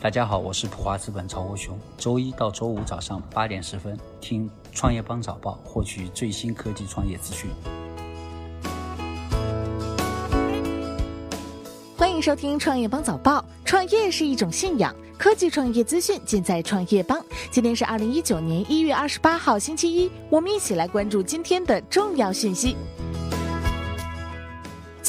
大家好，我是普华资本曹国雄。周一到周五早上八点十分，听创业邦早报，获取最新科技创业资讯。欢迎收听创业邦早报。创业是一种信仰，科技创业资讯尽在创业邦。今天是二零一九年一月二十八号，星期一，我们一起来关注今天的重要讯息。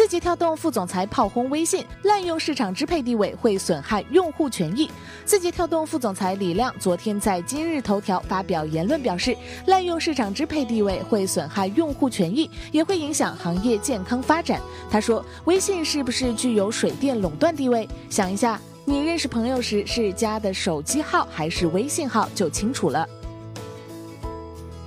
字节跳动副总裁炮轰微信滥用市场支配地位会损害用户权益。字节跳动副总裁李亮昨天在今日头条发表言论，表示滥用市场支配地位会损害用户权益，也会影响行业健康发展。他说：“微信是不是具有水电垄断地位？想一下，你认识朋友时是加的手机号还是微信号就清楚了。”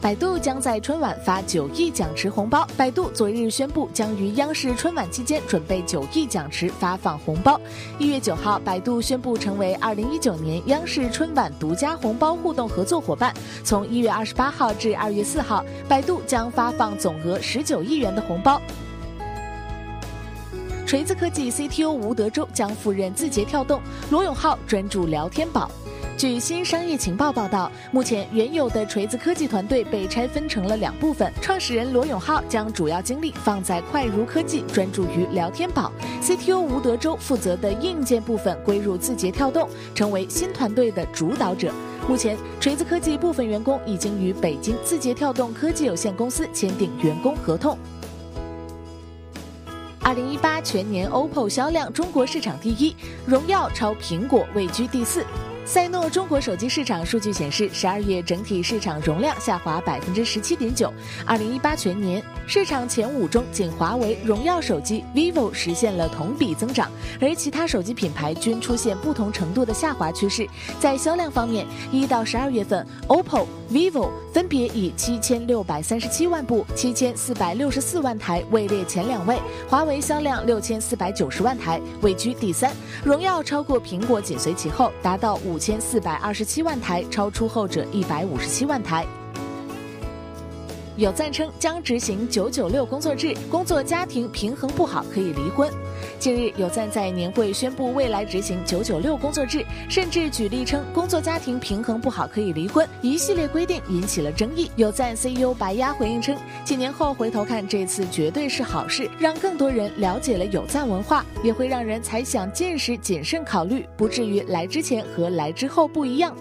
百度将在春晚发九亿奖池红包。百度昨日宣布，将于央视春晚期间准备九亿奖池发放红包。一月九号，百度宣布成为二零一九年央视春晚独家红包互动合作伙伴。从一月二十八号至二月四号，百度将发放总额十九亿元的红包。锤子科技 CTO 吴德州将赴任字节跳动，罗永浩专注聊天宝。据新商业情报报道，目前原有的锤子科技团队被拆分成了两部分，创始人罗永浩将主要精力放在快如科技，专注于聊天宝；CTO 吴德州负责的硬件部分归入字节跳动，成为新团队的主导者。目前，锤子科技部分员工已经与北京字节跳动科技有限公司签订员工合同。二零一八全年 OPPO 销量中国市场第一，荣耀超苹果位居第四。赛诺中国手机市场数据显示，十二月整体市场容量下滑百分之十七点九。二零一八全年市场前五中，仅华为、荣耀手机、vivo 实现了同比增长，而其他手机品牌均出现不同程度的下滑趋势。在销量方面，一到十二月份，OPPO、vivo 分别以七千六百三十七万部、七千四百六十四万台位列前两位，华为销量六千四百九十万台位居第三，荣耀超过苹果紧随其后，达到五。千四百二十七万台，超出后者一百五十七万台。有赞称将执行九九六工作制，工作家庭平衡不好可以离婚。近日，有赞在年会宣布未来执行九九六工作制，甚至举例称工作家庭平衡不好可以离婚，一系列规定引起了争议。有赞 CEO 白鸭回应称，几年后回头看这次绝对是好事，让更多人了解了有赞文化，也会让人才想见识谨慎考虑，不至于来之前和来之后不一样。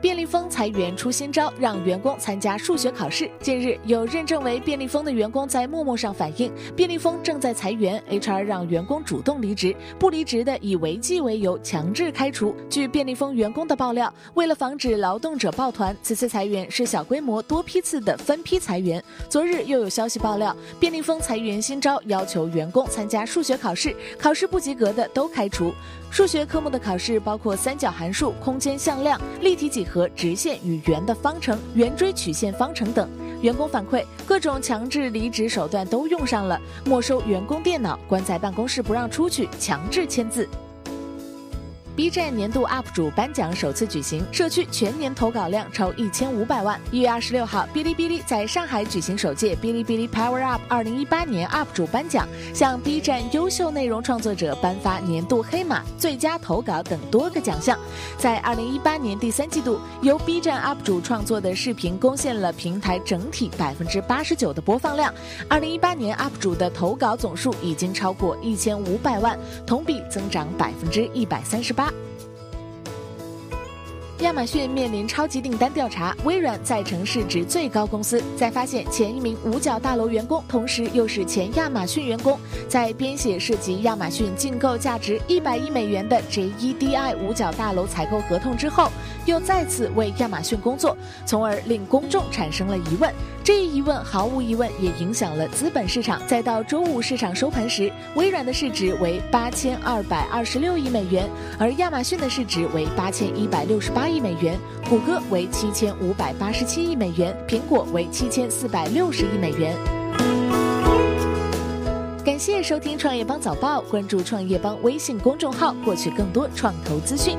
便利蜂裁员出新招，让员工参加数学考试。近日，有认证为便利蜂的员工在陌陌上反映，便利蜂正在裁员，HR 让员工主动离职，不离职的以违纪为由强制开除。据便利蜂员工的爆料，为了防止劳动者抱团，此次裁员是小规模多批次的分批裁员。昨日又有消息爆料，便利蜂裁员新招，要求员工参加数学考试，考试不及格的都开除。数学科目的考试包括三角函数、空间向量、立体几何、和直线与圆的方程、圆锥曲线方程等。员工反馈，各种强制离职手段都用上了，没收员工电脑，关在办公室不让出去，强制签字。B 站年度 UP 主颁奖首次举行，社区全年投稿量超一千五百万。一月二十六号，哔哩哔哩在上海举行首届哔哩哔哩 Power Up 二零一八年 UP 主颁奖，向 B 站优秀内容创作者颁发年度黑马、最佳投稿等多个奖项。在二零一八年第三季度，由 B 站 UP 主创作的视频贡献了平台整体百分之八十九的播放量。二零一八年 UP 主的投稿总数已经超过一千五百万，同比增长百分之一百三十八。亚马逊面临超级订单调查，微软再成市值最高公司。在发现前一名五角大楼员工，同时又是前亚马逊员工，在编写涉及亚马逊竞购价值一百亿美元的 JEDI 五角大楼采购合同之后，又再次为亚马逊工作，从而令公众产生了疑问。这一疑问毫无疑问也影响了资本市场。再到周五市场收盘时，微软的市值为八千二百二十六亿美元，而亚马逊的市值为八千一百六十八亿美元，谷歌为七千五百八十七亿美元，苹果为七千四百六十亿美元。感谢收听创业邦早报，关注创业邦微信公众号，获取更多创投资讯。